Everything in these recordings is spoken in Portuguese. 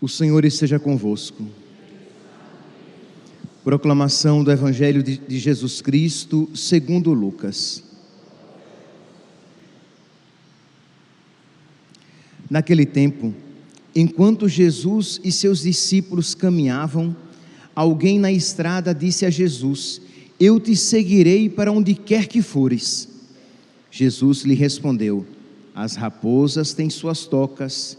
O Senhor esteja convosco. Proclamação do Evangelho de, Jesus Cristo, segundo Lucas. Naquele tempo, enquanto Jesus e seus discípulos caminhavam, alguém na estrada disse a Jesus: Eu te seguirei para onde quer que fores. Jesus lhe respondeu: As raposas têm suas tocas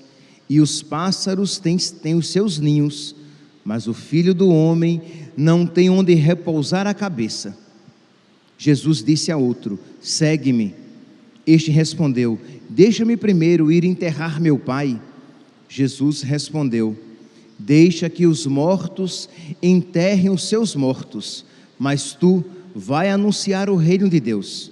e os pássaros têm, têm os seus ninhos, mas o filho do homem não tem onde repousar a cabeça. Jesus disse a outro: Segue-me. Este respondeu: Deixa-me primeiro ir enterrar meu pai. Jesus respondeu: Deixa que os mortos enterrem os seus mortos, mas tu vai anunciar o reino de Deus.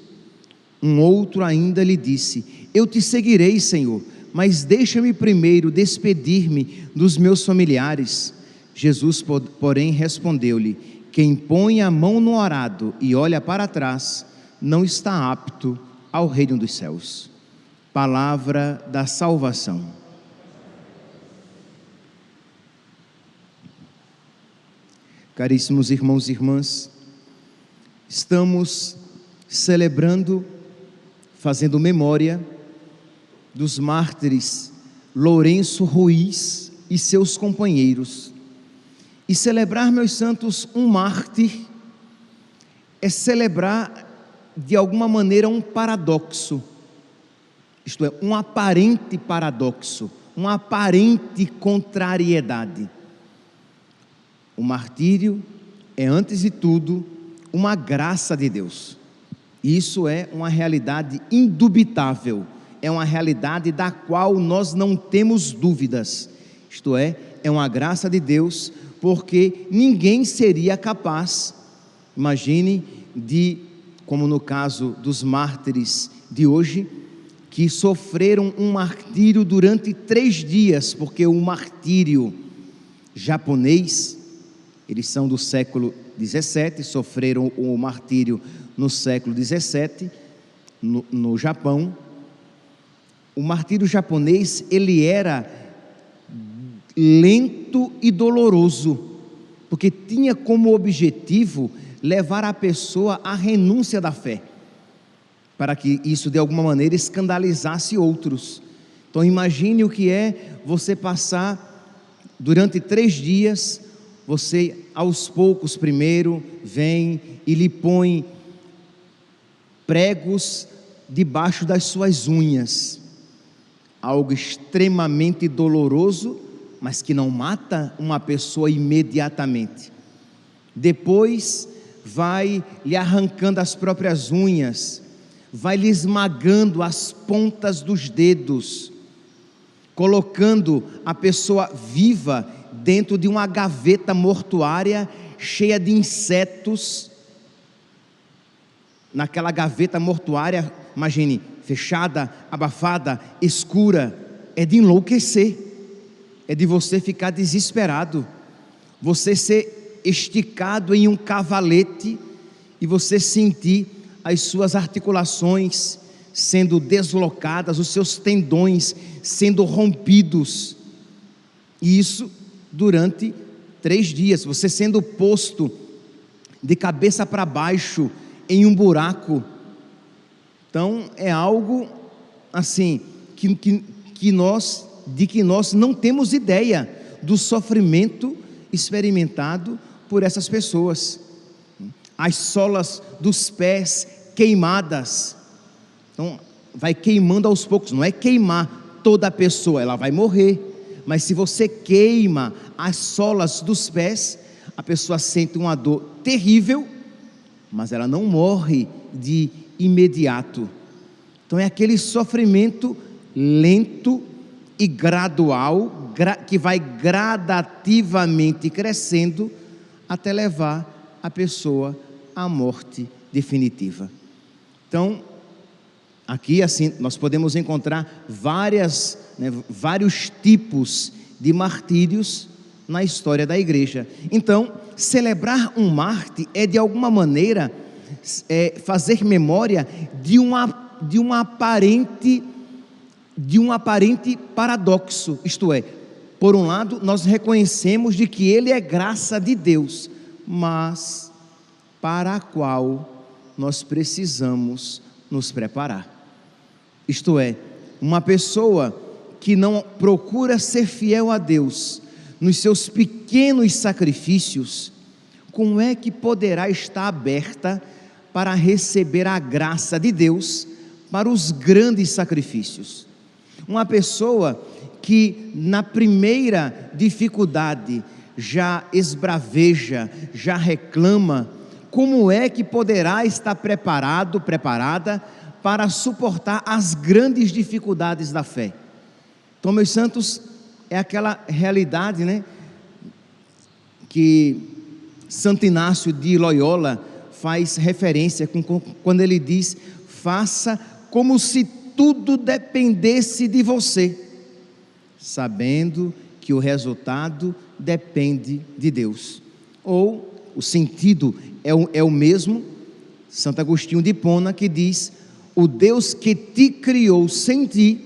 Um outro ainda lhe disse: Eu te seguirei, Senhor, mas deixa-me primeiro despedir-me dos meus familiares. Jesus, porém, respondeu-lhe: Quem põe a mão no arado e olha para trás, não está apto ao reino dos céus. Palavra da salvação. Caríssimos irmãos e irmãs, estamos celebrando, fazendo memória dos mártires Lourenço Ruiz e seus companheiros e celebrar, meus santos, um mártir é celebrar de alguma maneira um paradoxo, isto é, um aparente paradoxo, uma aparente contrariedade. O martírio é, antes de tudo, uma graça de Deus. Isso é uma realidade indubitável, é uma realidade da qual nós não temos dúvidas. Isto é, é uma graça de Deus porque ninguém seria capaz, imagine, de, como no caso dos mártires de hoje, que sofreram um martírio durante três dias, porque o martírio japonês, eles são do século 17, sofreram o martírio no século 17, no, no Japão. O martírio japonês, ele era lento e doloroso, porque tinha como objetivo levar a pessoa à renúncia da fé, para que isso de alguma maneira escandalizasse outros. Então imagine o que é você passar durante três dias, você aos poucos primeiro vem e lhe põe pregos debaixo das suas unhas, algo extremamente doloroso mas que não mata uma pessoa imediatamente. Depois vai lhe arrancando as próprias unhas, vai lhe esmagando as pontas dos dedos, colocando a pessoa viva dentro de uma gaveta mortuária cheia de insetos. Naquela gaveta mortuária, imagine, fechada, abafada, escura, é de enlouquecer é de você ficar desesperado, você ser esticado em um cavalete e você sentir as suas articulações sendo deslocadas, os seus tendões sendo rompidos. E isso durante três dias, você sendo posto de cabeça para baixo em um buraco. Então é algo assim que, que, que nós de que nós não temos ideia do sofrimento experimentado por essas pessoas. As solas dos pés queimadas. Então, vai queimando aos poucos, não é queimar toda a pessoa, ela vai morrer. Mas se você queima as solas dos pés, a pessoa sente uma dor terrível, mas ela não morre de imediato. Então é aquele sofrimento lento e gradual, que vai gradativamente crescendo até levar a pessoa à morte definitiva. Então, aqui assim nós podemos encontrar várias, né, vários tipos de martírios na história da igreja. Então, celebrar um mártir é de alguma maneira é, fazer memória de uma, de uma aparente de um aparente paradoxo, isto é, Por um lado, nós reconhecemos de que ele é graça de Deus, mas para a qual nós precisamos nos preparar. Isto é, uma pessoa que não procura ser fiel a Deus nos seus pequenos sacrifícios, como é que poderá estar aberta para receber a graça de Deus para os grandes sacrifícios? Uma pessoa que na primeira dificuldade já esbraveja, já reclama, como é que poderá estar preparado, preparada para suportar as grandes dificuldades da fé? Então, meus santos, é aquela realidade, né? Que Santo Inácio de Loyola faz referência quando ele diz: faça como se tudo dependesse de você, sabendo que o resultado depende de Deus. Ou o sentido é o, é o mesmo, Santo Agostinho de Pona, que diz: O Deus que te criou sem ti,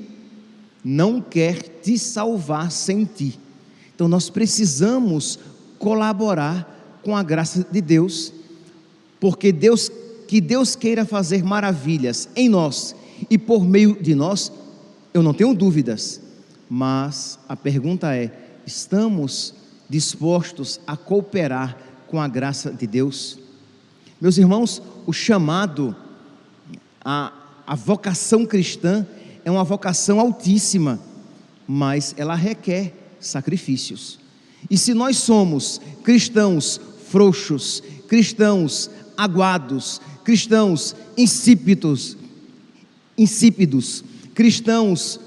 não quer te salvar sem ti. Então nós precisamos colaborar com a graça de Deus, porque Deus que Deus queira fazer maravilhas em nós e por meio de nós, eu não tenho dúvidas. Mas a pergunta é: estamos dispostos a cooperar com a graça de Deus? Meus irmãos, o chamado, a, a vocação cristã é uma vocação altíssima, mas ela requer sacrifícios. E se nós somos cristãos frouxos, cristãos aguados, cristãos insípidos, insípidos, cristãos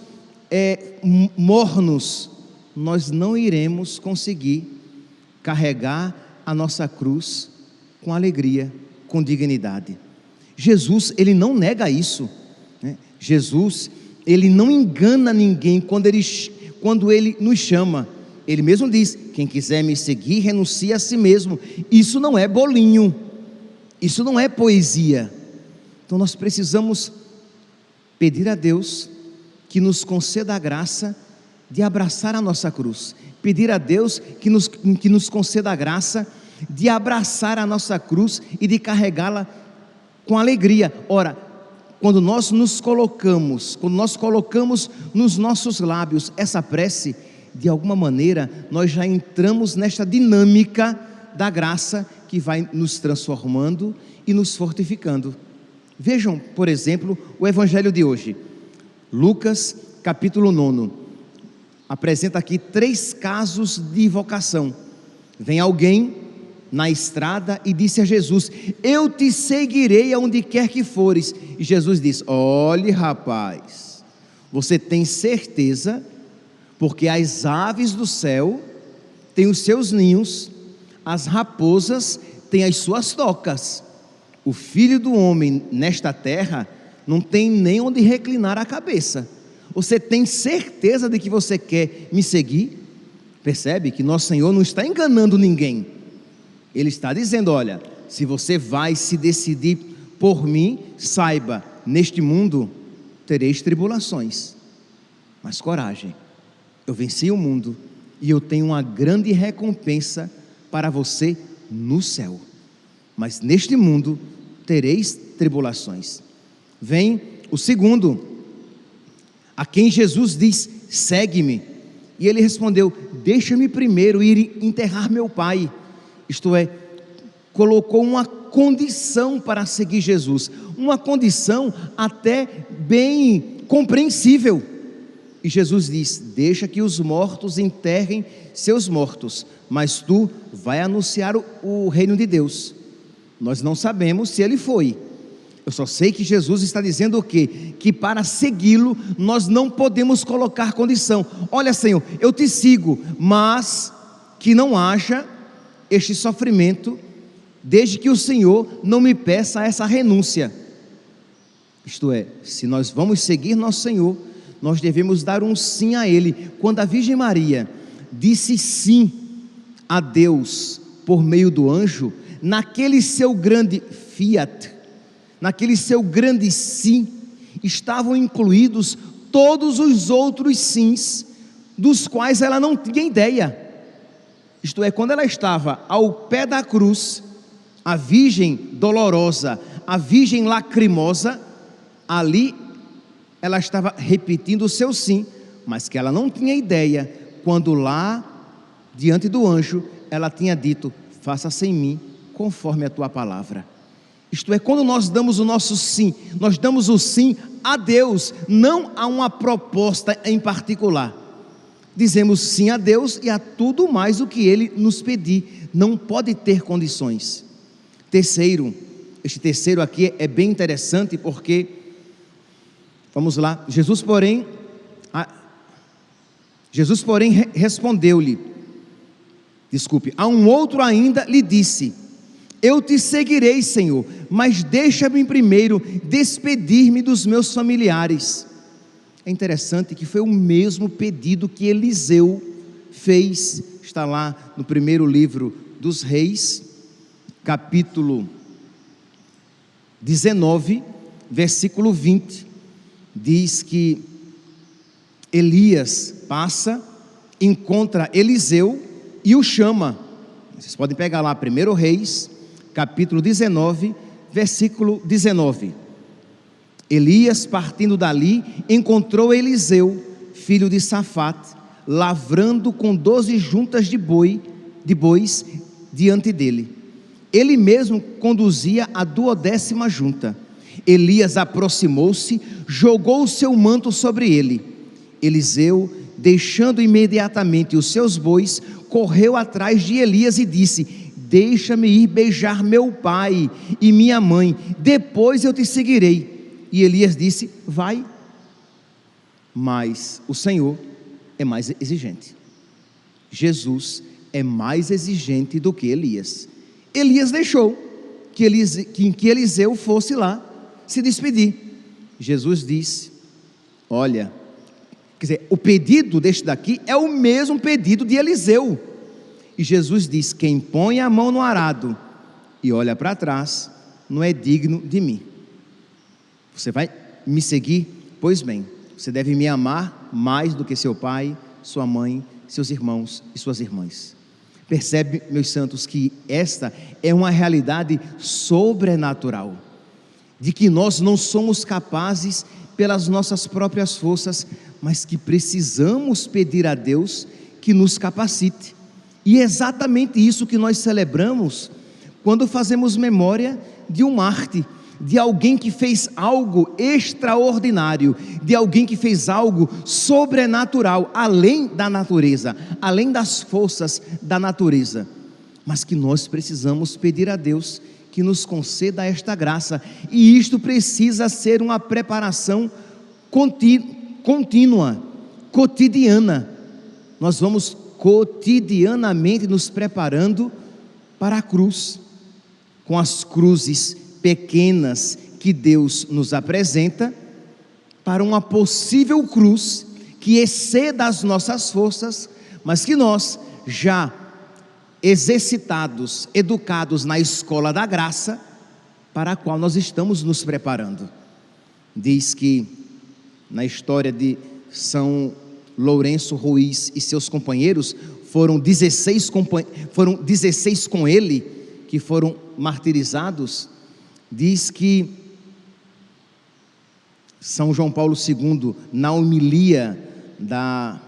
é, mornos, nós não iremos conseguir carregar a nossa cruz com alegria, com dignidade. Jesus, ele não nega isso. Né? Jesus, ele não engana ninguém quando ele, quando ele nos chama. Ele mesmo diz: quem quiser me seguir, renuncie a si mesmo. Isso não é bolinho, isso não é poesia. Então nós precisamos pedir a Deus que nos conceda a graça de abraçar a nossa cruz, pedir a Deus que nos, que nos conceda a graça de abraçar a nossa cruz e de carregá-la com alegria. Ora, quando nós nos colocamos, quando nós colocamos nos nossos lábios essa prece, de alguma maneira nós já entramos nesta dinâmica da graça que vai nos transformando e nos fortificando. Vejam, por exemplo, o evangelho de hoje. Lucas, capítulo 9. Apresenta aqui três casos de vocação. Vem alguém na estrada e disse a Jesus: Eu te seguirei aonde quer que fores. E Jesus diz: Olhe, rapaz, você tem certeza, porque as aves do céu têm os seus ninhos, as raposas têm as suas tocas o filho do homem nesta terra não tem nem onde reclinar a cabeça. Você tem certeza de que você quer me seguir? Percebe que nosso Senhor não está enganando ninguém. Ele está dizendo: olha, se você vai se decidir por mim, saiba, neste mundo tereis tribulações, mas coragem, eu venci o mundo e eu tenho uma grande recompensa para você no céu. Mas neste mundo tereis tribulações. Vem o segundo, a quem Jesus diz: segue-me. E ele respondeu: Deixa-me primeiro ir enterrar meu pai. Isto é, colocou uma condição para seguir Jesus, uma condição até bem compreensível. E Jesus diz: Deixa que os mortos enterrem seus mortos, mas tu vai anunciar o, o reino de Deus. Nós não sabemos se ele foi. Eu só sei que Jesus está dizendo o quê? Que para segui-lo nós não podemos colocar condição. Olha, Senhor, eu te sigo, mas que não haja este sofrimento, desde que o Senhor não me peça essa renúncia. Isto é, se nós vamos seguir nosso Senhor, nós devemos dar um sim a Ele. Quando a Virgem Maria disse sim a Deus por meio do anjo, naquele seu grande fiat, naquele seu grande sim, estavam incluídos todos os outros sims dos quais ela não tinha ideia. Isto é, quando ela estava ao pé da cruz, a virgem dolorosa, a virgem lacrimosa, ali ela estava repetindo o seu sim, mas que ela não tinha ideia, quando lá, diante do anjo, ela tinha dito: Faça-se em mim conforme a tua palavra. Isto é, quando nós damos o nosso sim, nós damos o sim a Deus, não a uma proposta em particular. Dizemos sim a Deus e a tudo mais o que Ele nos pedir, não pode ter condições. Terceiro, este terceiro aqui é bem interessante porque, vamos lá, Jesus, porém, a, Jesus, porém, respondeu-lhe, desculpe, a um outro ainda lhe disse: eu te seguirei, Senhor, mas deixa-me primeiro despedir-me dos meus familiares. É interessante que foi o mesmo pedido que Eliseu fez, está lá no primeiro livro dos Reis, capítulo 19, versículo 20. Diz que Elias passa, encontra Eliseu e o chama. Vocês podem pegar lá, primeiro Reis, capítulo 19, versículo 19. Elias, partindo dali, encontrou Eliseu, filho de Safate, lavrando com doze juntas de boi, de bois diante dele. Ele mesmo conduzia a duodécima junta. Elias aproximou-se, jogou o seu manto sobre ele. Eliseu, deixando imediatamente os seus bois, correu atrás de Elias e disse: Deixa-me ir beijar meu pai e minha mãe, depois eu te seguirei. E Elias disse: Vai. Mas o Senhor é mais exigente. Jesus é mais exigente do que Elias. Elias deixou que, Elise, que, que Eliseu fosse lá se despedir. Jesus disse: Olha, quer dizer, o pedido deste daqui é o mesmo pedido de Eliseu. E Jesus diz: Quem põe a mão no arado e olha para trás, não é digno de mim. Você vai me seguir? Pois bem, você deve me amar mais do que seu pai, sua mãe, seus irmãos e suas irmãs. Percebe, meus santos, que esta é uma realidade sobrenatural, de que nós não somos capazes pelas nossas próprias forças, mas que precisamos pedir a Deus que nos capacite. E é exatamente isso que nós celebramos quando fazemos memória de um Marte, de alguém que fez algo extraordinário, de alguém que fez algo sobrenatural, além da natureza, além das forças da natureza. Mas que nós precisamos pedir a Deus que nos conceda esta graça, e isto precisa ser uma preparação contínua, cotidiana. Nós vamos cotidianamente nos preparando para a cruz, com as cruzes pequenas que Deus nos apresenta, para uma possível cruz que exceda as nossas forças, mas que nós, já exercitados, educados na escola da graça, para a qual nós estamos nos preparando. Diz que na história de São Lourenço Ruiz e seus companheiros, foram 16, foram 16 com ele que foram martirizados, diz que São João Paulo II, na homilia da,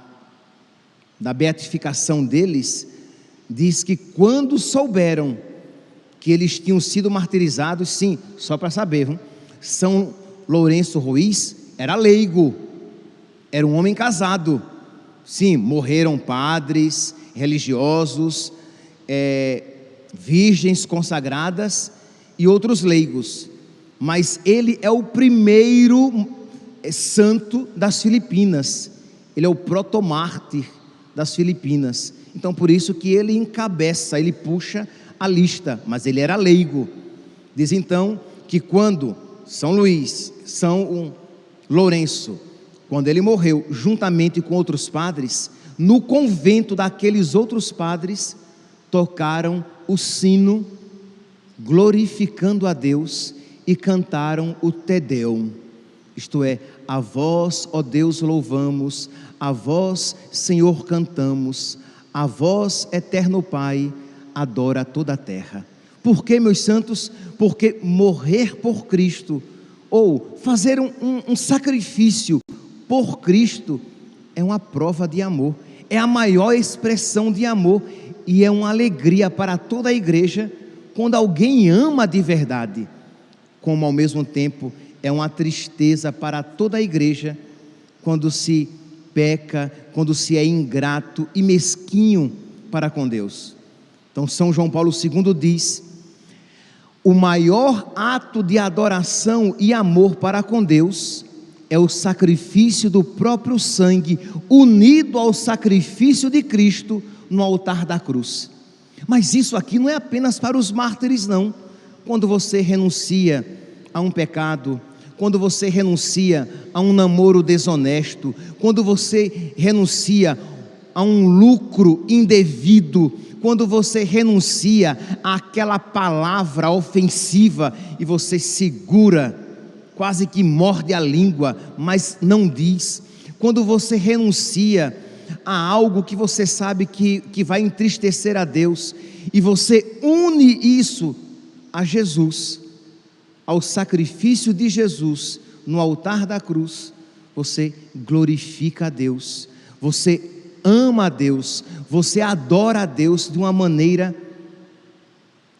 da beatificação deles, diz que quando souberam que eles tinham sido martirizados, sim, só para saber? São Lourenço Ruiz era leigo, era um homem casado. Sim, morreram padres, religiosos, é, virgens consagradas e outros leigos. Mas ele é o primeiro é, santo das Filipinas. Ele é o protomártir das Filipinas. Então, por isso que ele encabeça, ele puxa a lista, mas ele era leigo. Diz então que quando São Luís, São Lourenço, quando ele morreu, juntamente com outros padres, no convento daqueles outros padres, tocaram o sino, glorificando a Deus e cantaram o Te Deum. Isto é, a vós, ó Deus, louvamos, A vós, Senhor, cantamos, a vós, eterno Pai, adora toda a terra. Por que, meus santos? Porque morrer por Cristo, ou fazer um, um, um sacrifício por Cristo, é uma prova de amor, é a maior expressão de amor e é uma alegria para toda a igreja quando alguém ama de verdade, como ao mesmo tempo é uma tristeza para toda a igreja quando se peca, quando se é ingrato e mesquinho para com Deus. Então, São João Paulo II diz: o maior ato de adoração e amor para com Deus é o sacrifício do próprio sangue, unido ao sacrifício de Cristo no altar da cruz. Mas isso aqui não é apenas para os mártires, não. Quando você renuncia a um pecado, quando você renuncia a um namoro desonesto, quando você renuncia a um lucro indevido, quando você renuncia àquela palavra ofensiva e você segura, quase que morde a língua, mas não diz, quando você renuncia a algo que você sabe que, que vai entristecer a Deus, e você une isso a Jesus, ao sacrifício de Jesus no altar da cruz, você glorifica a Deus, você ama a Deus, você adora a Deus de uma maneira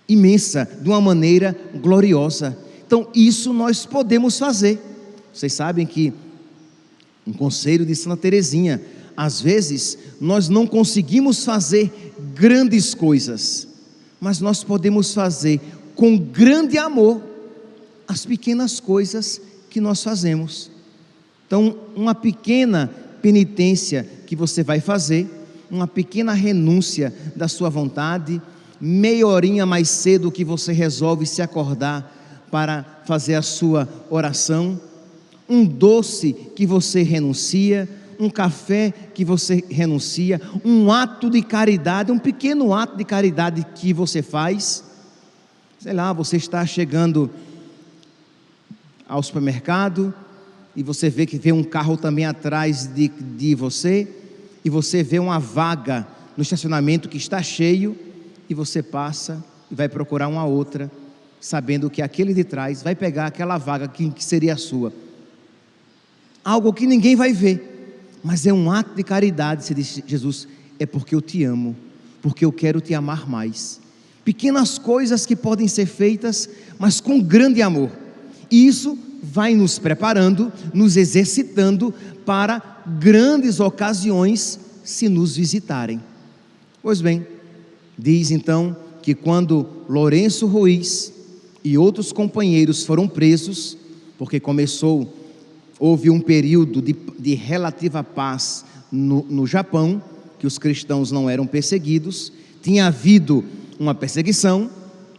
imensa, de uma maneira gloriosa. Então, isso nós podemos fazer. Vocês sabem que um conselho de Santa Teresinha, às vezes nós não conseguimos fazer grandes coisas, mas nós podemos fazer com grande amor as pequenas coisas que nós fazemos. Então, uma pequena penitência que você vai fazer, uma pequena renúncia da sua vontade, meia horinha mais cedo que você resolve se acordar para fazer a sua oração, um doce que você renuncia, um café que você renuncia, um ato de caridade, um pequeno ato de caridade que você faz. Sei lá, você está chegando ao supermercado e você vê que vem um carro também atrás de, de você, e você vê uma vaga no estacionamento que está cheio, e você passa e vai procurar uma outra, sabendo que aquele de trás vai pegar aquela vaga que, que seria a sua. Algo que ninguém vai ver mas é um ato de caridade. Você diz, Jesus, é porque eu te amo, porque eu quero te amar mais. Pequenas coisas que podem ser feitas, mas com grande amor. E isso vai nos preparando, nos exercitando para grandes ocasiões se nos visitarem. Pois bem, diz então que quando Lourenço Ruiz e outros companheiros foram presos, porque começou houve um período de, de relativa paz no, no Japão, que os cristãos não eram perseguidos, tinha havido uma perseguição,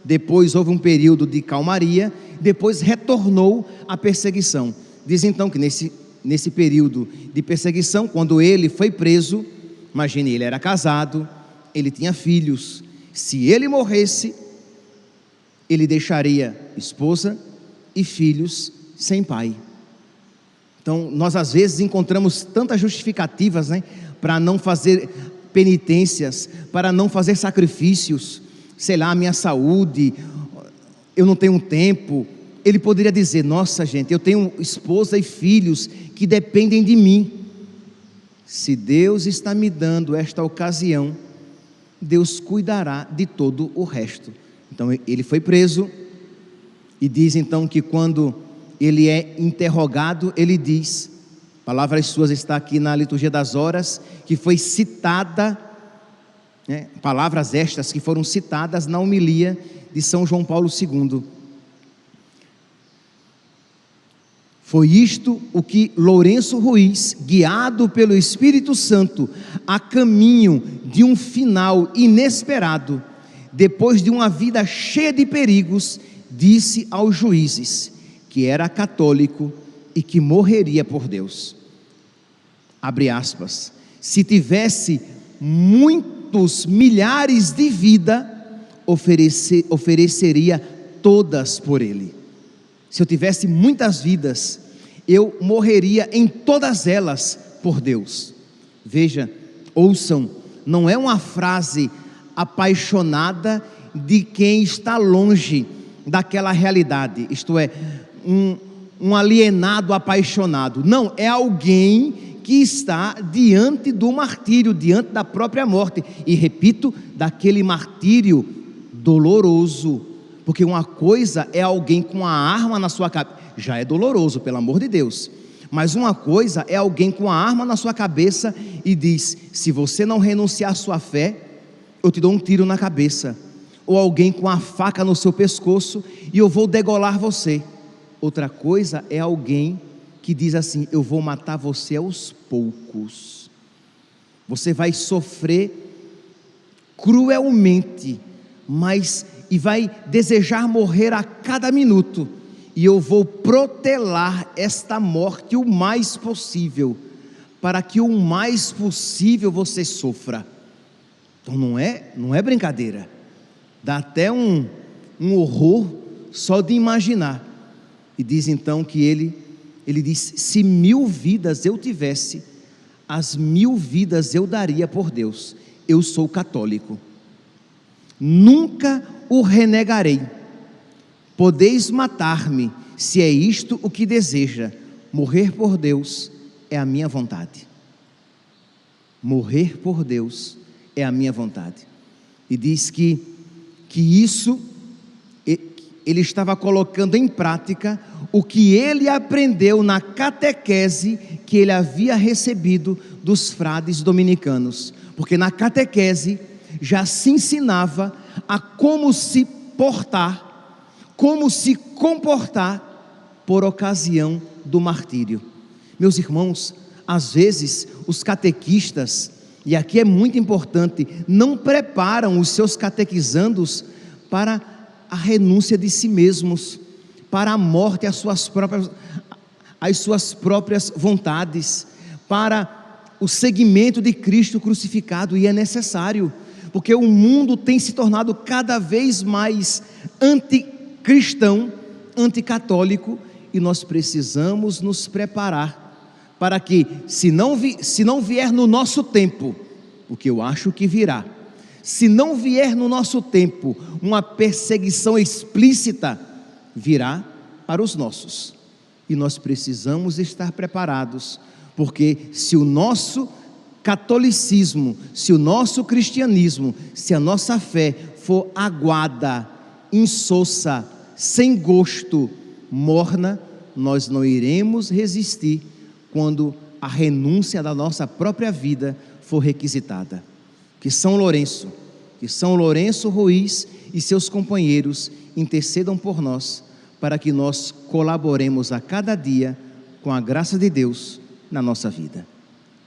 depois houve um período de calmaria, depois retornou a perseguição. Diz então que nesse, nesse período de perseguição, quando ele foi preso, imagine, ele era casado, ele tinha filhos, se ele morresse, ele deixaria esposa e filhos sem pai. Então, nós às vezes encontramos tantas justificativas, né, para não fazer penitências, para não fazer sacrifícios, sei lá, a minha saúde, eu não tenho tempo. Ele poderia dizer: Nossa, gente, eu tenho esposa e filhos que dependem de mim. Se Deus está me dando esta ocasião, Deus cuidará de todo o resto. Então, ele foi preso, e diz então que quando ele é interrogado, ele diz, palavras suas está aqui na liturgia das horas, que foi citada, né, palavras estas que foram citadas na homilia de São João Paulo II. Foi isto o que Lourenço Ruiz, guiado pelo Espírito Santo, a caminho de um final inesperado, depois de uma vida cheia de perigos, disse aos juízes: que era católico e que morreria por Deus. Abre aspas. Se tivesse muitos milhares de vida, oferecer, ofereceria todas por ele. Se eu tivesse muitas vidas, eu morreria em todas elas por Deus. Veja, ouçam, não é uma frase apaixonada de quem está longe daquela realidade, isto é, um, um alienado apaixonado. Não, é alguém que está diante do martírio, diante da própria morte. E repito, daquele martírio doloroso. Porque uma coisa é alguém com a arma na sua cabeça, já é doloroso, pelo amor de Deus. Mas uma coisa é alguém com a arma na sua cabeça e diz: se você não renunciar à sua fé, eu te dou um tiro na cabeça. Ou alguém com a faca no seu pescoço e eu vou degolar você. Outra coisa é alguém que diz assim: eu vou matar você aos poucos. Você vai sofrer cruelmente, mas e vai desejar morrer a cada minuto e eu vou protelar esta morte o mais possível, para que o mais possível você sofra. Então não é, não é brincadeira. Dá até um, um horror só de imaginar. E diz então que ele, ele diz: se mil vidas eu tivesse, as mil vidas eu daria por Deus. Eu sou católico. Nunca o renegarei. Podeis matar-me, se é isto o que deseja. Morrer por Deus é a minha vontade. Morrer por Deus é a minha vontade. E diz que, que isso, ele estava colocando em prática o que ele aprendeu na catequese que ele havia recebido dos frades dominicanos. Porque na catequese já se ensinava a como se portar como se comportar por ocasião do martírio. Meus irmãos, às vezes os catequistas, e aqui é muito importante, não preparam os seus catequizandos para a renúncia de si mesmos, para a morte às suas próprias, às suas próprias vontades, para o seguimento de Cristo crucificado, e é necessário, porque o mundo tem se tornado cada vez mais anti cristão anticatólico e nós precisamos nos preparar para que, se não, vi, se não vier no nosso tempo, o que eu acho que virá, se não vier no nosso tempo uma perseguição explícita, virá para os nossos. E nós precisamos estar preparados, porque se o nosso catolicismo, se o nosso cristianismo, se a nossa fé for aguada, insossa, sem gosto, morna, nós não iremos resistir quando a renúncia da nossa própria vida for requisitada. Que São Lourenço, que São Lourenço Ruiz e seus companheiros intercedam por nós, para que nós colaboremos a cada dia com a graça de Deus na nossa vida.